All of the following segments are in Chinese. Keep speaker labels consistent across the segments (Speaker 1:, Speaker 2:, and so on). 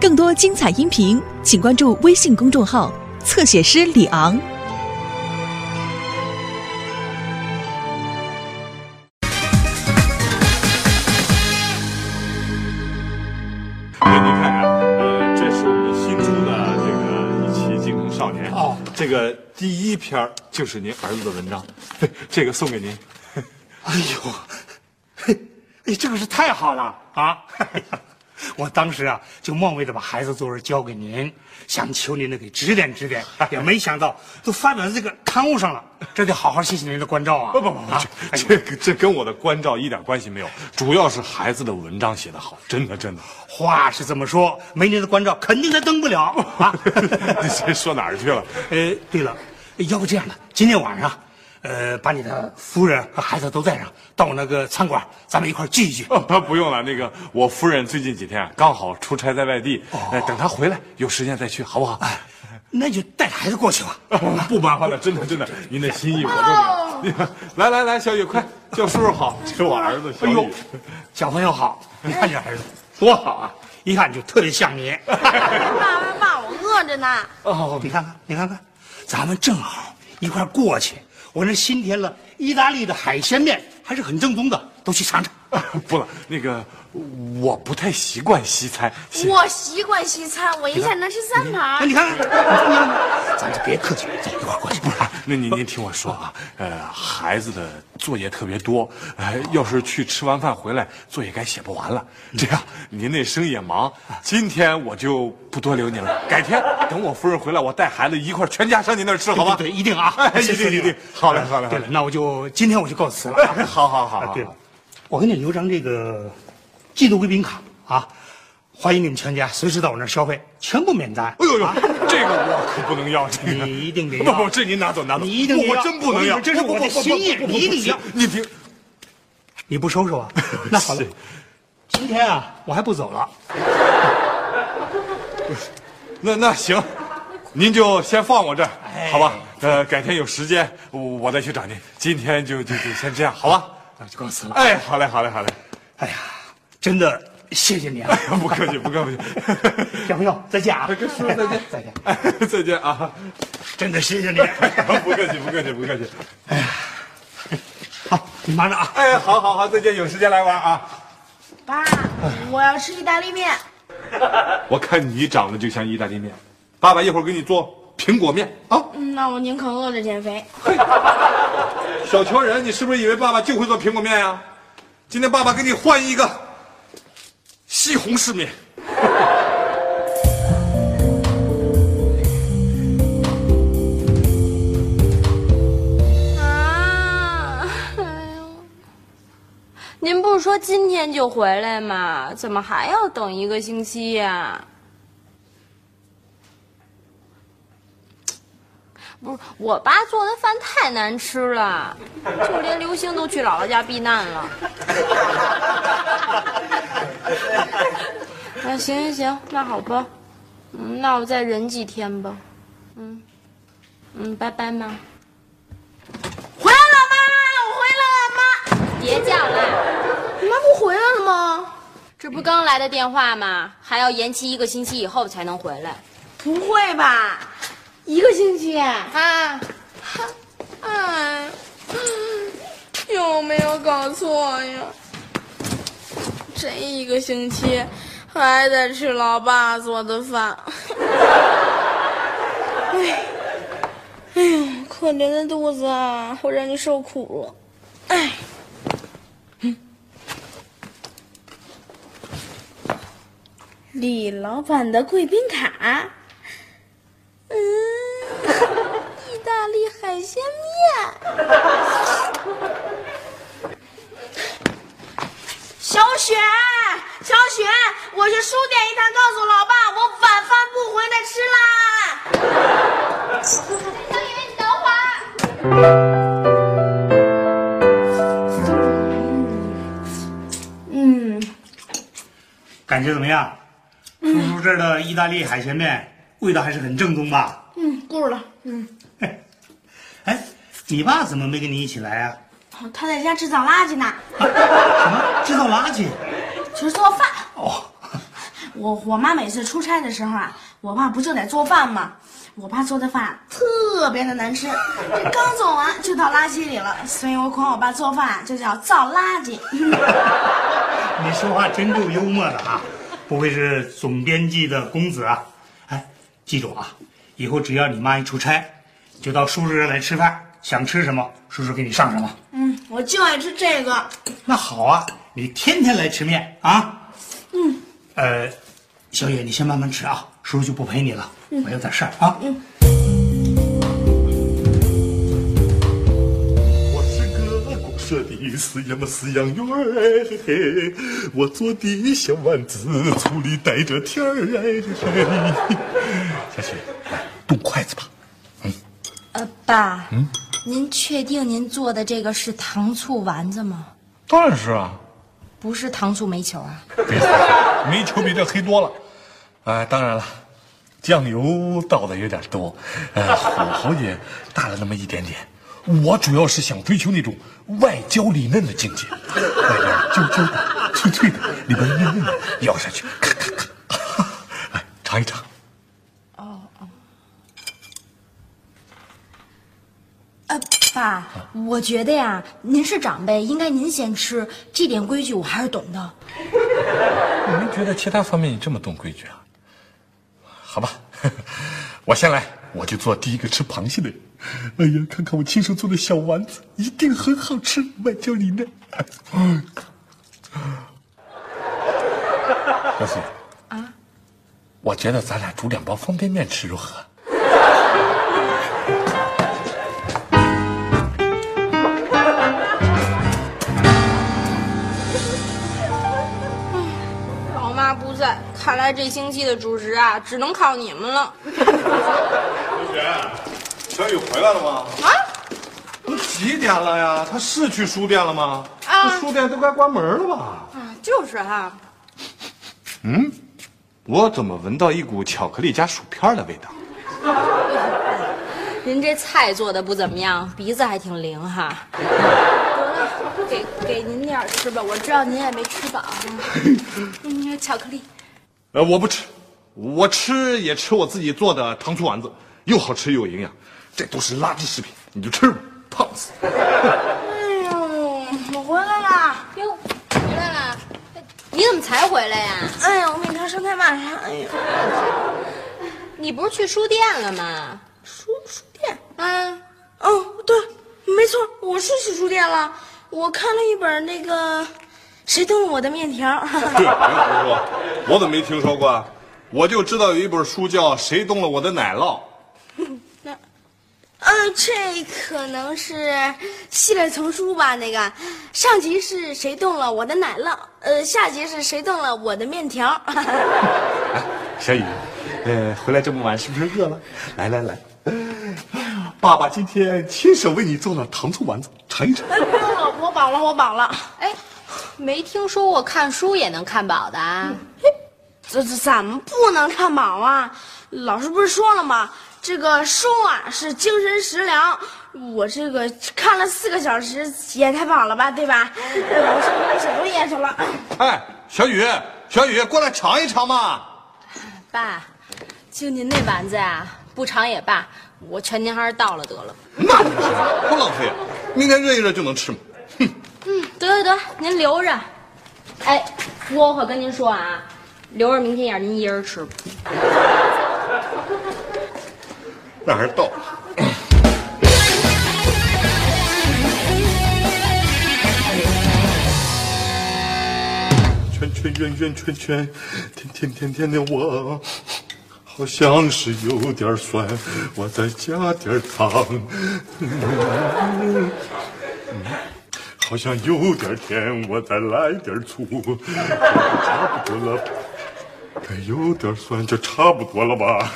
Speaker 1: 更多精彩音频，请关注微信公众号“侧写师李昂”。
Speaker 2: 给您看看，呃，这是我们新出的这个一期《京城少年》
Speaker 3: 哦
Speaker 2: 这个第一篇儿就是您儿子的文章，这个送给您。
Speaker 3: 哎呦，嘿，哎，这个是太好了啊！我当时啊就冒昧的把孩子作文交给您，想求您呢给指点指点，也没想到都发表在这个刊物上了，这得好好谢谢您的关照啊！
Speaker 2: 不不不不
Speaker 3: 啊，哎
Speaker 2: 这这跟我的关照一点关系没有，主要是孩子的文章写得好，真的真的。
Speaker 3: 话是这么说，没您的关照，肯定他登不了啊！
Speaker 2: 这说哪儿去了？
Speaker 3: 呃，对了，要不这样的，今天晚上，呃，把你的夫人和孩子都带上，到我那个餐馆，咱们一块聚一聚。
Speaker 2: 哦，不用了，那个我夫人最近几天啊刚好出差在外地，呃，等她回来有时间再去，好不好？
Speaker 3: 哎，那就带着孩子过去吧。
Speaker 2: 不麻烦了，真的真的，您的心意我都明白。来来来，小雨快叫叔叔好，这是我儿子小
Speaker 3: 哎呦
Speaker 2: 雨。，
Speaker 3: 小朋友好，你看这儿子多好啊，一看就特别像你。
Speaker 4: 爸爸爸，我饿着呢。
Speaker 3: 哦，你看看，你看看，咱们正好一块过去。我那新添了意大利的海鲜面，还是很正宗的，都去尝尝。
Speaker 2: 不了，那个我不太习惯西餐。西
Speaker 4: 我习惯西餐，我一下能吃三
Speaker 3: 那
Speaker 4: 盘。
Speaker 3: 哎你看看，咱就别客气了，走一块儿过去。
Speaker 2: 不是那您您听我说啊，呃，孩子的作业特别多，呃，要是去吃完饭回来，作业该写不完了。这样，您那生意也忙，今天我就不多留您了。改天等我夫人回来，我带孩子一块儿全家上您那儿吃，好吧？
Speaker 3: 对，一定啊，
Speaker 2: 哎一定一定好嘞好嘞好嘞
Speaker 3: 对了，那我就今天我就告辞了。
Speaker 2: 好好好好
Speaker 3: 啊对了，我给你留张这个季度贵宾卡啊，欢迎你们全家随时到我那儿消费，全部免单。
Speaker 2: 哎呦呦，这个我可不能要，这个
Speaker 3: 你一定得要
Speaker 2: 不 不，这您拿走拿走，
Speaker 3: 你一定得要
Speaker 2: 我我真不能要，
Speaker 3: 这是我的心意你一定要
Speaker 2: 你别，
Speaker 3: 你不收收啊？那好了，今天啊，我还不走了。
Speaker 2: 那那行，您就先放我这儿，
Speaker 3: 哎
Speaker 2: 好吧？呃，改天有时间我我再去找您。今天就就就先这样，好吧？
Speaker 3: 那就告辞了。
Speaker 2: 哎，好嘞，好嘞，好嘞。
Speaker 3: 哎呀，真的谢谢你啊！
Speaker 2: 不客气，不客气。
Speaker 3: 小朋友，再见啊！
Speaker 2: 跟叔叔再见，
Speaker 3: 再见！
Speaker 2: 哎，再见啊！
Speaker 3: 真的谢谢你。
Speaker 2: 不客气，不客气，不客气。
Speaker 3: 哎呀好，你忙着啊。
Speaker 2: 哎，好好好，再见，有时间来玩啊！
Speaker 4: 爸，我要吃意大利面。
Speaker 2: 我看你长得就像意大利面，爸爸一会儿给你做苹果面啊！
Speaker 4: 嗯那我宁可饿着减肥。
Speaker 2: 小瞧人，你是不是以为爸爸就会做苹果面呀、今天爸爸给你换一个西红柿面。
Speaker 4: 啊，哎呦，您不是说今天就回来吗？怎么还要等一个星期呀、不是，我爸做的饭太难吃了，就连刘星都去姥姥家避难了。啊，行行行，那好吧，嗯，那我再忍几天吧，嗯，嗯，拜拜，妈。回来了，妈，我回来了，妈。别叫了，你妈不回来了吗？这不刚来的电话吗？还要延期一个星期以后才能回来。
Speaker 5: 不会吧？一个星期啊？
Speaker 4: 啊，
Speaker 5: 哎，有没有搞错呀？这一个星期还得吃老爸做的饭。哎，哎呦，可怜的肚子啊！我让你受苦了。哎，李老板的贵宾卡。嗯，意大利海鲜面。小雪，小雪，我去书店一趟，告诉老爸，我晚饭不回来吃啦。
Speaker 4: 小雨，你等会儿。
Speaker 5: 嗯，
Speaker 3: 感觉怎么样？叔叔这儿的意大利海鲜面味道还是很正宗吧？
Speaker 5: 嗯，够了。嗯，
Speaker 3: 哎，你爸怎么没跟你一起来啊？
Speaker 5: 哦他在家制造垃圾呢，
Speaker 3: 什么制造垃圾？
Speaker 5: 就是做饭。
Speaker 3: 哦，
Speaker 5: 我我妈每次出差的时候啊，我爸不就得做饭吗？我爸做的饭特别的难吃，这刚做完就到垃圾里了，所以我管我爸做饭就叫造垃圾。
Speaker 3: 你说话真够幽默的啊！不愧是总编辑的公子啊！哎，记住啊，以后只要你妈一出差，就到叔叔这儿来吃饭，想吃什么，叔叔给你上什么。
Speaker 5: 嗯，我就爱吃这个。
Speaker 3: 那好啊，你天天来吃面啊。嗯。呃，小野，你先慢慢吃啊，叔叔就不陪你了，我有点事儿啊。嗯。
Speaker 6: 我是个公社的饲养饲养员儿哎嘿嘿，我做的小丸子醋里带着甜儿哎嘿嘿。小雪，来动筷子吧。
Speaker 4: 嗯呃，爸，嗯，您确定您做的这个是糖醋丸子吗？
Speaker 2: 当然是啊，
Speaker 4: 不是糖醋煤球啊？
Speaker 6: 煤球比这黑多了。
Speaker 2: 哎，当然了，酱油倒的有点多，呃，火候也大了那么一点点。我主要是想追求那种外焦里嫩的境界，外边焦焦的、脆脆的，里边嫩嫩的，咬下去咔咔咔。来尝一尝。
Speaker 4: 呃，爸，我觉得呀，您是长辈，应该您先吃，这点规矩我还是懂的。
Speaker 2: 我没觉得其他方面你这么懂规矩啊。好吧，我先来，我就做第一个吃螃蟹的人。哎呀，看看我亲手做的小丸子，一定很好吃，外焦里嫩。小雪啊，我觉得咱俩煮两包方便面吃如何？
Speaker 5: 看来这星期的主食啊，只能靠你们了。
Speaker 6: 同学，小雨回来了吗？
Speaker 5: 啊
Speaker 6: 都几点了呀？他是去书店了吗？
Speaker 5: 啊
Speaker 6: 书店都该关门了吧？
Speaker 5: 啊，就是哈、
Speaker 2: 嗯，我怎么闻到一股巧克力加薯片的味道？
Speaker 4: 您这菜做的不怎么样，鼻子还挺灵哈。得了，给给您点儿吃吧，我知道您也没吃饱。嗯，巧克力。
Speaker 2: 呃，我不吃，我吃也吃我自己做的糖醋丸子，又好吃又有营养，这都是垃圾食品，你就吃吧，胖死。
Speaker 5: 哎呦，我回来啦！
Speaker 4: 哟，回来了，你怎么才回来呀？
Speaker 5: 哎呀，我每天上太晚了。哎呀，
Speaker 4: 你不是去书店了吗？
Speaker 5: 书书店。
Speaker 4: 啊，
Speaker 5: 哦，对，没错，我是去书店了。我看了一本那个《谁动了我的面条》
Speaker 6: 别胡说，我怎么没听说过啊？我就知道有一本书叫《谁动了我的奶酪》。
Speaker 5: 呃，这可能是系列丛书吧。那个上集是谁动了我的奶酪，呃，下集是谁动了我的面条。
Speaker 2: 小雨，呃，回来这么晚是不是饿了？来来来，爸爸今天亲手为你做了糖醋丸子，尝一尝。
Speaker 5: 哎，不用了，我饱了，我饱了。
Speaker 4: 哎，没听说过看书也能看饱的啊？
Speaker 5: 这这怎么不能看饱啊？老师不是说了吗？这个书啊是精神食粮。我这个看了四个小时，也太饱了吧，对吧？呃我上班写作业去了。
Speaker 2: 哎，小雨，小雨，过来尝一尝嘛。
Speaker 4: 爸，就您那丸子呀，不尝也罢，我劝您还是倒了得了。
Speaker 2: 那不行，多浪费啊！明天热一热就能吃嘛。
Speaker 4: 嗯，得得得，您留着。哎，我可跟您说啊，留着明天也是您一人吃吧。
Speaker 6: 那还是逗。圈圈圆圆圈圈，甜甜甜甜的我，好像是有点酸，我再加点糖。嗯好像有点甜，我再来点醋，差不多了。哎，有点酸，就差不多了吧？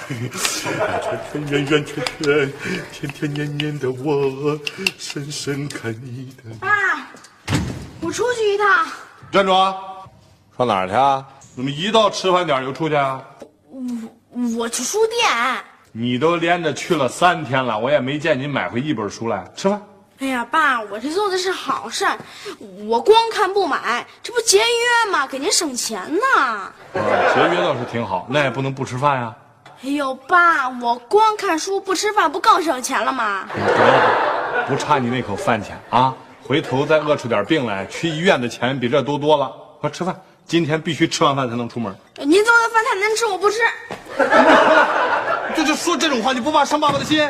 Speaker 6: 圈圈圆圆圈圈，甜甜黏黏的我，深深看你的。
Speaker 5: 爸，我出去一趟。
Speaker 2: 站住啊！上哪儿去啊？怎么一到吃饭点就出去啊？
Speaker 5: 我我去书店。
Speaker 2: 你都连着去了三天了，我也没见你买回一本书来。吃饭。
Speaker 5: 哎呀，爸，我这做的是好事儿，我光看不买，这不节约吗？给您省钱呢。
Speaker 2: 啊节约倒是挺好，那也不能不吃饭呀。
Speaker 5: 哎呦，爸，我光看书不吃饭，不更省钱了吗？
Speaker 2: 得了，不差你那口饭钱啊！回头再饿出点病来，去医院的钱比这多多了。快吃饭，今天必须吃完饭才能出门。
Speaker 5: 您做的饭太难吃，我不吃。
Speaker 2: 就就说这种话，你不怕伤爸爸的心？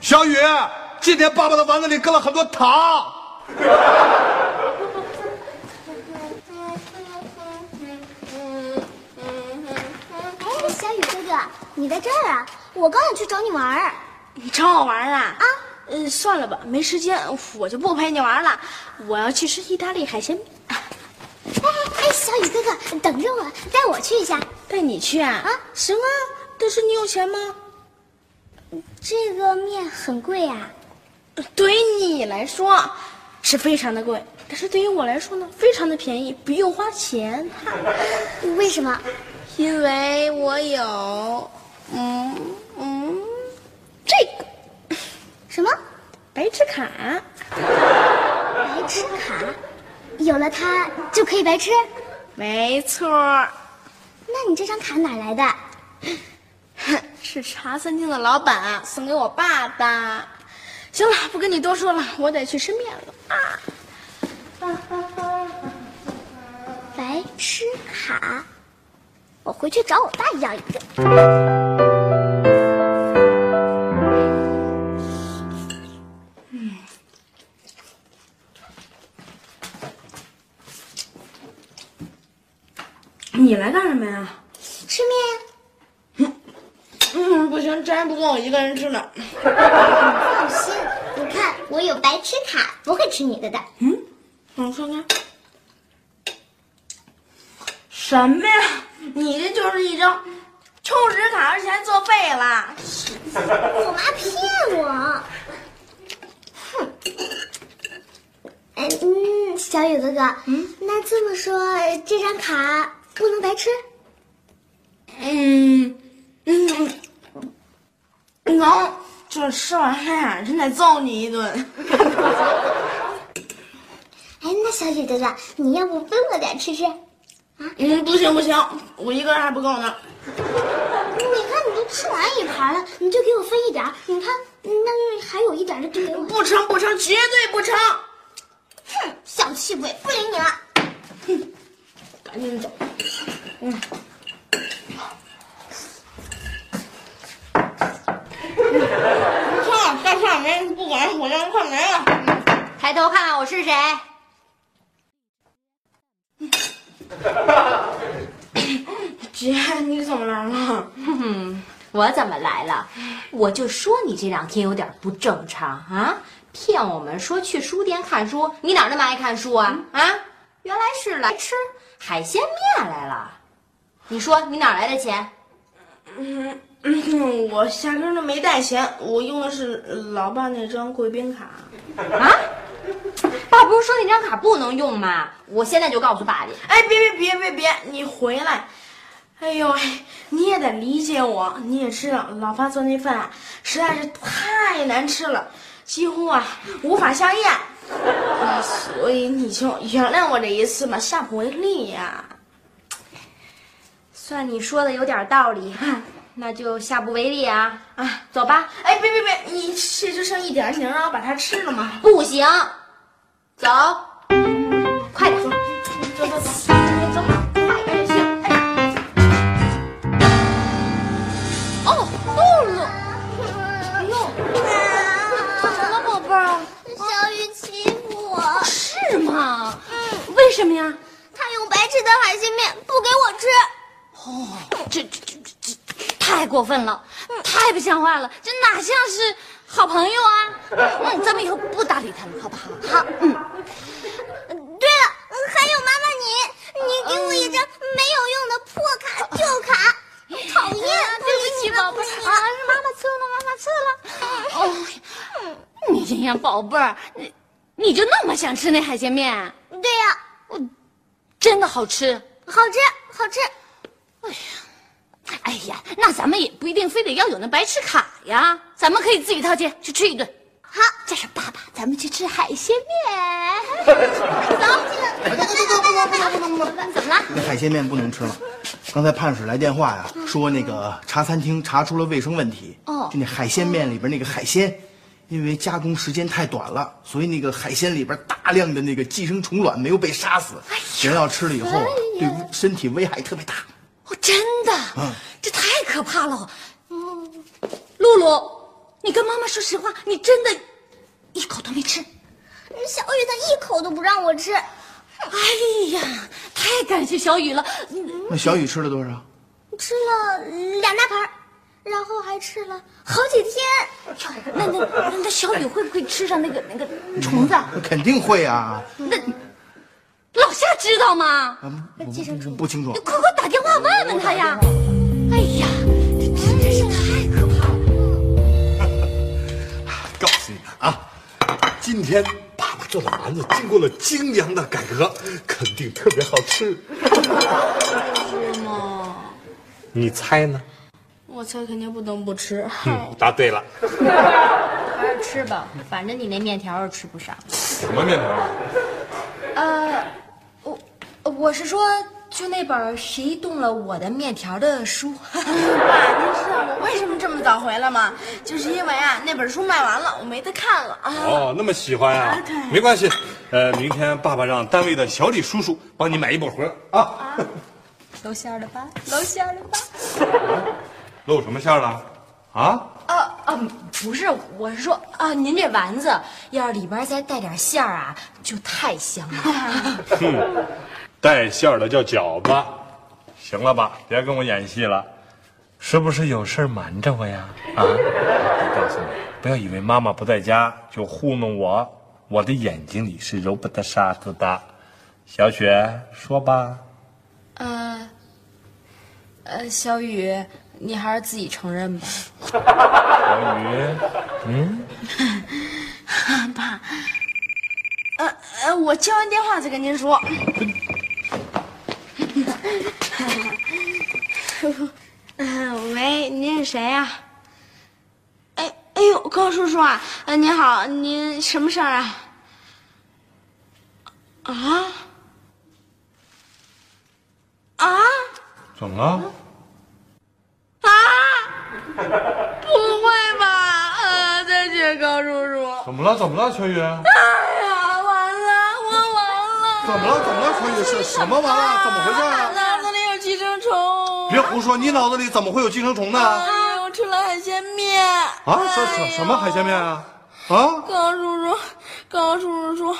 Speaker 2: 小雨，今天爸爸的丸子里搁了很多糖。
Speaker 7: 哎，小雨哥哥，你在这儿啊？我刚想去找你玩儿。
Speaker 5: 你找我玩啊？
Speaker 7: 啊，
Speaker 5: 呃，算了吧，没时间，我就不陪你玩了。我要去吃意大利海鲜面。
Speaker 7: 哎哎，小雨哥哥，等着我，带我去一下。
Speaker 5: 带你去啊？
Speaker 7: 啊
Speaker 5: 行啊，但是你有钱吗？
Speaker 7: 这个面很贵啊。
Speaker 5: 对于你来说是非常的贵，但是对于我来说呢，非常的便宜，不用花钱。
Speaker 7: 为什么？
Speaker 5: 因为我有，嗯嗯，这个
Speaker 7: 什么？
Speaker 5: 白痴卡。
Speaker 7: 白吃卡？有了它就可以白吃？
Speaker 5: 没错，
Speaker 7: 那你这张卡哪来的？
Speaker 5: 哼是茶餐厅的老板送给我爸的。行了，不跟你多说了，我得去吃面了啊。
Speaker 7: 白痴卡，我回去找我爸要一个。
Speaker 5: 你来干什么呀？
Speaker 7: 吃面。
Speaker 5: 嗯，不行，这还不够我一个人吃呢。
Speaker 7: 我有白痴卡，不会吃你的的。
Speaker 5: 嗯，让我看看。什么呀？你这就是一张充值卡，而且还作废了。
Speaker 7: 我妈骗我。哼。嗯，小雨哥哥，嗯，那这么说，这张卡不能白吃？
Speaker 5: 嗯嗯，能，这吃完饭真得揍你一顿。
Speaker 7: 哎，那小雨哥哥，你要不分我点吃吃？
Speaker 5: 嗯，不行不行，我一个人还不够呢。
Speaker 7: 你看，你都吃完一盘了，你就给我分一点。你看，那还有一点儿的就给我。
Speaker 5: 不成不成，绝对不成！
Speaker 7: 哼，小气鬼，不理你了。
Speaker 5: 哼，赶紧走。嗯。没不管，我让快没了。
Speaker 4: 抬头看看我是谁？
Speaker 5: 姐，你怎么来了？
Speaker 4: 哼哼，我怎么来了？我就说你这两天有点不正常啊！骗我们说去书店看书，你哪那么爱看书啊？啊，原来是来吃海鲜面来了。你说你哪来的钱？
Speaker 5: 嗯嗯，我压根儿都没带钱，我用的是老爸那张贵宾卡。
Speaker 4: 啊？爸不是说那张卡不能用吗？我现在就告诉爸去。
Speaker 5: 哎，别别别别别，你回来！哎呦喂，你也得理解我，你也知道老爸做那饭啊实在是太难吃了，几乎啊无法下咽，嗯所以你就原谅我这一次吧，下不为例呀、
Speaker 4: 算你说的有点道理，那就下不为例啊！啊，走吧。
Speaker 5: 哎，别别别，你这就剩一点儿，你能让我把它吃了吗？
Speaker 4: 不行，走，快点。
Speaker 5: 走走走，走，哎行，哎。
Speaker 8: 哦，露露，哎呦，怎么了，宝贝儿？
Speaker 7: 小雨欺负我，
Speaker 8: 是吗？嗯，为什么呀？
Speaker 7: 他用白吃的海鲜面不给我吃。
Speaker 8: 哦，这这太过分了，太不像话了，这哪像是好朋友啊？嗯，咱们以后不搭理他了，好不好？好，嗯。
Speaker 7: 对了，还有妈妈你，你给我一张没有用的破卡、旧卡，讨厌！
Speaker 8: 对不起，宝贝儿啊，是妈妈错了，妈妈错了。哦，你这样宝贝儿，你你就那么想吃那海鲜面？
Speaker 7: 对呀、
Speaker 8: 我真的好吃。
Speaker 7: 好吃，好吃。
Speaker 8: 哎呀，那咱们也不一定非得要有那白吃卡呀，咱们可以自己掏钱去吃一顿。
Speaker 7: 好，
Speaker 8: 这是爸爸。
Speaker 7: 咱们去吃海鲜面。
Speaker 8: 走，
Speaker 9: 不能不能不能不能不能！
Speaker 7: 怎么了？
Speaker 9: 那海鲜面不能吃了。刚才判使来电话呀，说那个茶餐厅查出了卫生问题。
Speaker 7: 哦
Speaker 9: 就那海鲜面里边那个海鲜，因为加工时间太短了，所以那个海鲜里边大量的那个寄生虫卵没有被杀死，人要吃了以后啊，对身体危害特别大。
Speaker 7: 哦，真的，
Speaker 9: 嗯
Speaker 7: 这太可怕了。嗯，露露，你跟妈妈说实话，你真的一口都没吃。
Speaker 8: 小雨他一口都不让我吃。
Speaker 7: 哎呀，太感谢小雨了。嗯
Speaker 9: 那小雨吃了多少？
Speaker 8: 吃了两大盘，然后还吃了好几天。
Speaker 7: 那那那那小雨会不会吃上那个那个虫子？
Speaker 9: 肯定会啊。
Speaker 7: 那老夏知道吗？
Speaker 9: 嗯不不不清楚
Speaker 7: 你。快快打电话问问他呀！哎呀，这真是太可怕了。
Speaker 6: 告诉你们啊，今天爸爸做的丸子经过了精良的改革，肯定特别好吃。
Speaker 5: 是吗？
Speaker 6: 你猜呢？
Speaker 5: 我猜肯定不能不吃。
Speaker 6: 嗯，答对了。
Speaker 7: 还 是吃吧，反正你那面条是吃不上。
Speaker 2: 什么面条啊？
Speaker 7: 呃，我我是说，就那本谁动了我的面条的书。
Speaker 5: 爸，您知道我为什么这么早回来吗？就是因为啊，那本书卖完了，我没得看了啊。
Speaker 2: 哦，那么喜欢啊？
Speaker 5: 对
Speaker 2: 没关系，呃，明天爸爸让单位的小李叔叔帮你买一本回来啊。
Speaker 7: 露馅儿的吧，露馅儿的吧。
Speaker 2: 露什么馅儿了？啊？
Speaker 7: 啊啊，不是，我是说啊，您这丸子要是里边再带点馅儿啊，就太香了。
Speaker 2: 哼，带馅儿的叫饺子。行了吧，别跟我演戏了，是不是有事儿瞒着我呀？啊！我告诉你，不要以为妈妈不在家就糊弄我，我的眼睛里是揉不得沙子的。小雪，说吧。
Speaker 5: 呃，呃，小雨，你还是自己承认吧。
Speaker 2: 小雨，嗯，
Speaker 5: 爸，呃呃，我接完电话再跟您说。呃喂，您是谁呀、哎哎呦，高叔叔啊，呃，您好，您什么事儿啊？啊？啊？
Speaker 2: 怎么了？
Speaker 5: 啊！不会吧？呃，再见，高叔叔。
Speaker 2: 怎么了？怎么了，小雨？
Speaker 5: 哎呀，完了，我完了！
Speaker 9: 怎么了？怎么了？小雨是什么完了？怎么回事啊？别胡说！你脑子里怎么会有寄生虫呢？
Speaker 5: 哎，我吃了海鲜面。
Speaker 9: 啊，什什什么海鲜面啊？啊？
Speaker 5: 高叔叔，高叔叔说，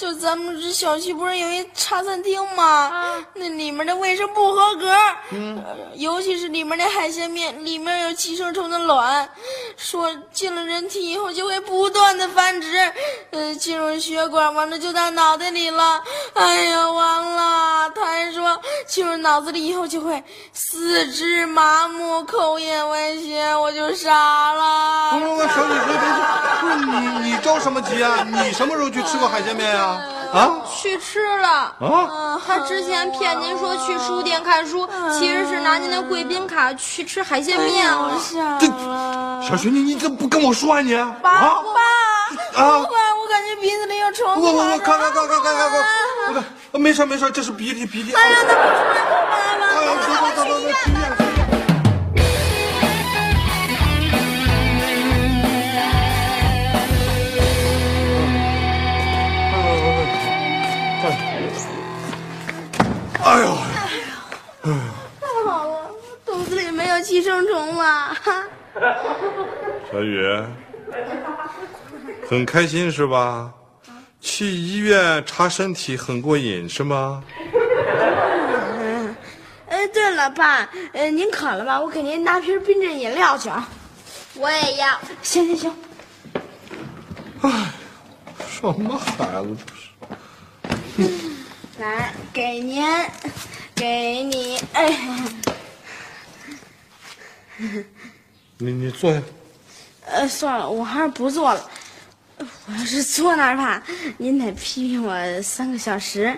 Speaker 5: 就咱们这小区不是有一茶餐厅吗？那里面的卫生不合格，嗯，尤其是里面的海鲜面，里面有寄生虫的卵，说进了人体以后就会不断的繁殖，呃，进入血管，完了就到脑袋里了。哎呀，完了！他还说进入脑子里以后就会四肢麻木、口眼歪斜，我就傻了。
Speaker 9: 不不不，小雨别别别，不是你你着什么急啊？你什么时候去吃过海鲜面呀？啊？
Speaker 5: 去吃了
Speaker 9: 啊
Speaker 7: 他之前骗您说去书店看书，其实是拿您的贵宾卡去吃海鲜面
Speaker 5: 我
Speaker 7: 了。
Speaker 5: 想
Speaker 9: 这
Speaker 5: 了。
Speaker 9: 小雪，你你怎么不跟我说啊你？爸？
Speaker 5: 爸，
Speaker 9: 啊！
Speaker 5: 不会，我感觉鼻子里有虫子。
Speaker 9: 我我我看看看看看看看，没事没事，这是鼻涕鼻涕。
Speaker 5: 哎呀，那不出来可办了。
Speaker 9: 哎呀，走走走走走，去医院哎呦，
Speaker 2: 哎呦
Speaker 5: 太好了，肚子里没有寄生虫了。
Speaker 2: 小雨，很开心是吧？去医院查身体很过瘾是吗？
Speaker 5: 哎，对了，爸，呃，您渴了吧？我给您拿瓶冰镇饮料去啊。
Speaker 7: 我也要。
Speaker 5: 行行行，哎
Speaker 2: 什么孩子这是？
Speaker 5: 来，给您，给你，哎，
Speaker 2: 你你坐下。
Speaker 5: 呃，算了，我还是不坐了。我要是坐那儿吧，您得批评我三个小时；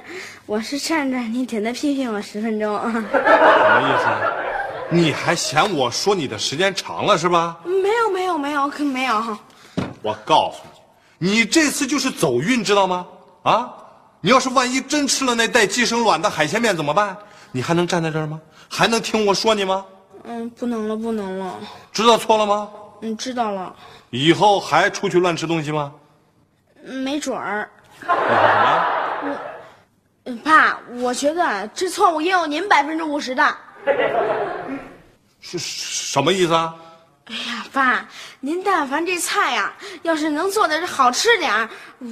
Speaker 5: 我是站着，您得再批评我十分钟。
Speaker 2: 什么意思？你还嫌我说你的时间长了是吧？
Speaker 5: 没有没有没有，可没有。
Speaker 2: 我告诉你你这次就是走运，知道吗？啊，你要是万一真吃了那带寄生卵的海鲜面怎么办？你还能站在这儿吗？还能听我说你吗？
Speaker 5: 嗯，不能了，不能了。
Speaker 2: 知道错了吗？
Speaker 5: 嗯，知道了。
Speaker 2: 以后还出去乱吃东西吗？
Speaker 5: 没准儿。
Speaker 2: 你说什么？
Speaker 5: 我爸，我觉得这错误也有您百分之五十的。
Speaker 2: 是什么意思啊？
Speaker 5: 哎呀，爸，您但凡这菜呀、要是能做的好吃点儿，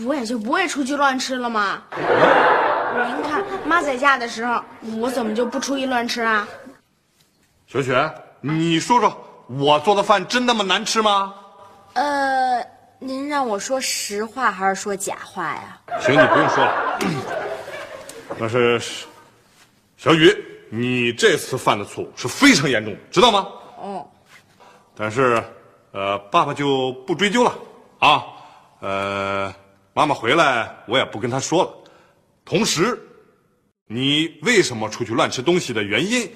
Speaker 5: 我也就不会出去乱吃了嘛。您看妈在家的时候，我怎么就不出去乱吃啊？
Speaker 2: 小雪，你说说，我做的饭真那么难吃吗？
Speaker 7: 呃，您让我说实话还是说假话呀？
Speaker 2: 行，你不用说了。那是，小雨，你这次犯的错误是非常严重的，知道吗？
Speaker 5: 哦，
Speaker 2: 但是，呃，爸爸就不追究了啊。呃，妈妈回来我也不跟她说了。同时，你为什么出去乱吃东西的原因，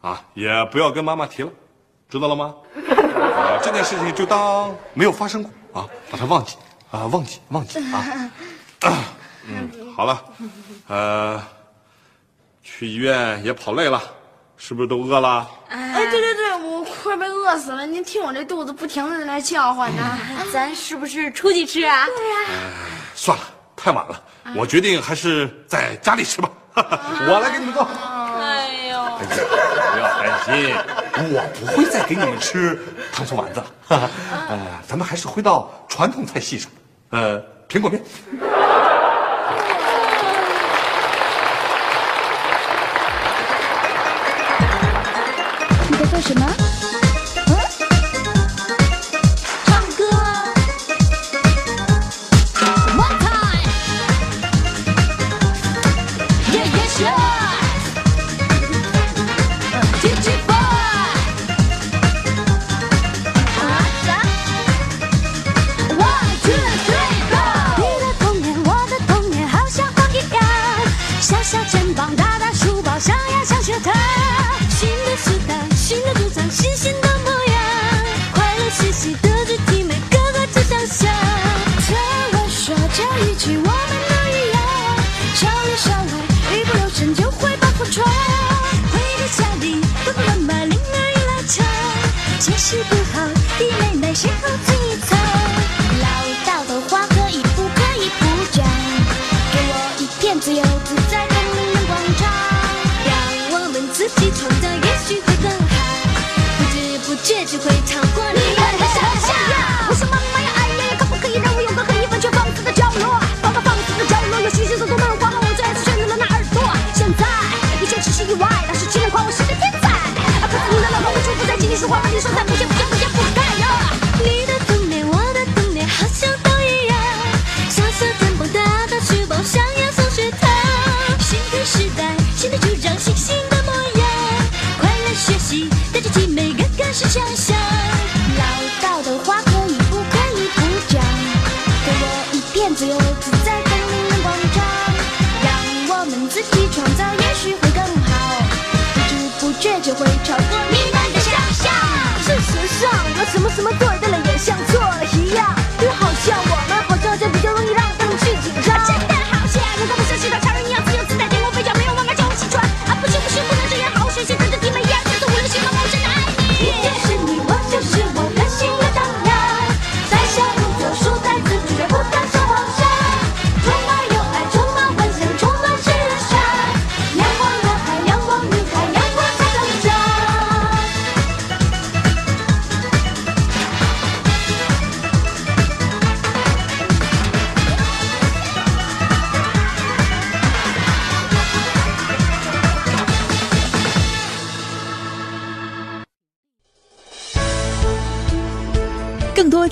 Speaker 2: 啊，也不要跟妈妈提了，知道了吗？啊，这件事情就当没有发生过啊，把它忘记啊，忘记忘记啊。嗯，好了，呃，去医院也跑累了，是不是都饿了？
Speaker 5: 哎，对对对，我快被饿死了！您听我这肚子不停的在那叫唤呢。
Speaker 7: 咱是不是出去吃啊？
Speaker 5: 对呀、
Speaker 2: 算了，太晚了，我决定还是在家里吃吧。我来给你们做。
Speaker 7: 哎呦，
Speaker 2: 哎呀，不要担心，我不会再给你们吃糖醋丸子了。呃，咱们还是回到传统菜系上，呃，苹果面。
Speaker 8: 你在做什么？肩膀，大大书包，上呀上学堂。新的时代，新的主张，新新的模样，快乐嘻嘻的肢体，每个个都想象。听我说这一句，我们都一样，少里少外，一不留神就会把火闯。回到家里，爸爸妈妈铃儿一拉长，解释不好，弟妹妹谁好知不会超过你们的想象。我说妈妈呀，哎呀呀，可不可以让我有个可以完全放肆的角落？放个放肆的角落，有许许多多漫画和我最爱选择了那耳朵。现在一切只是意外，老师竟然夸我是个天才。啊，可是你的老公无处不在，请你说话吧，你说在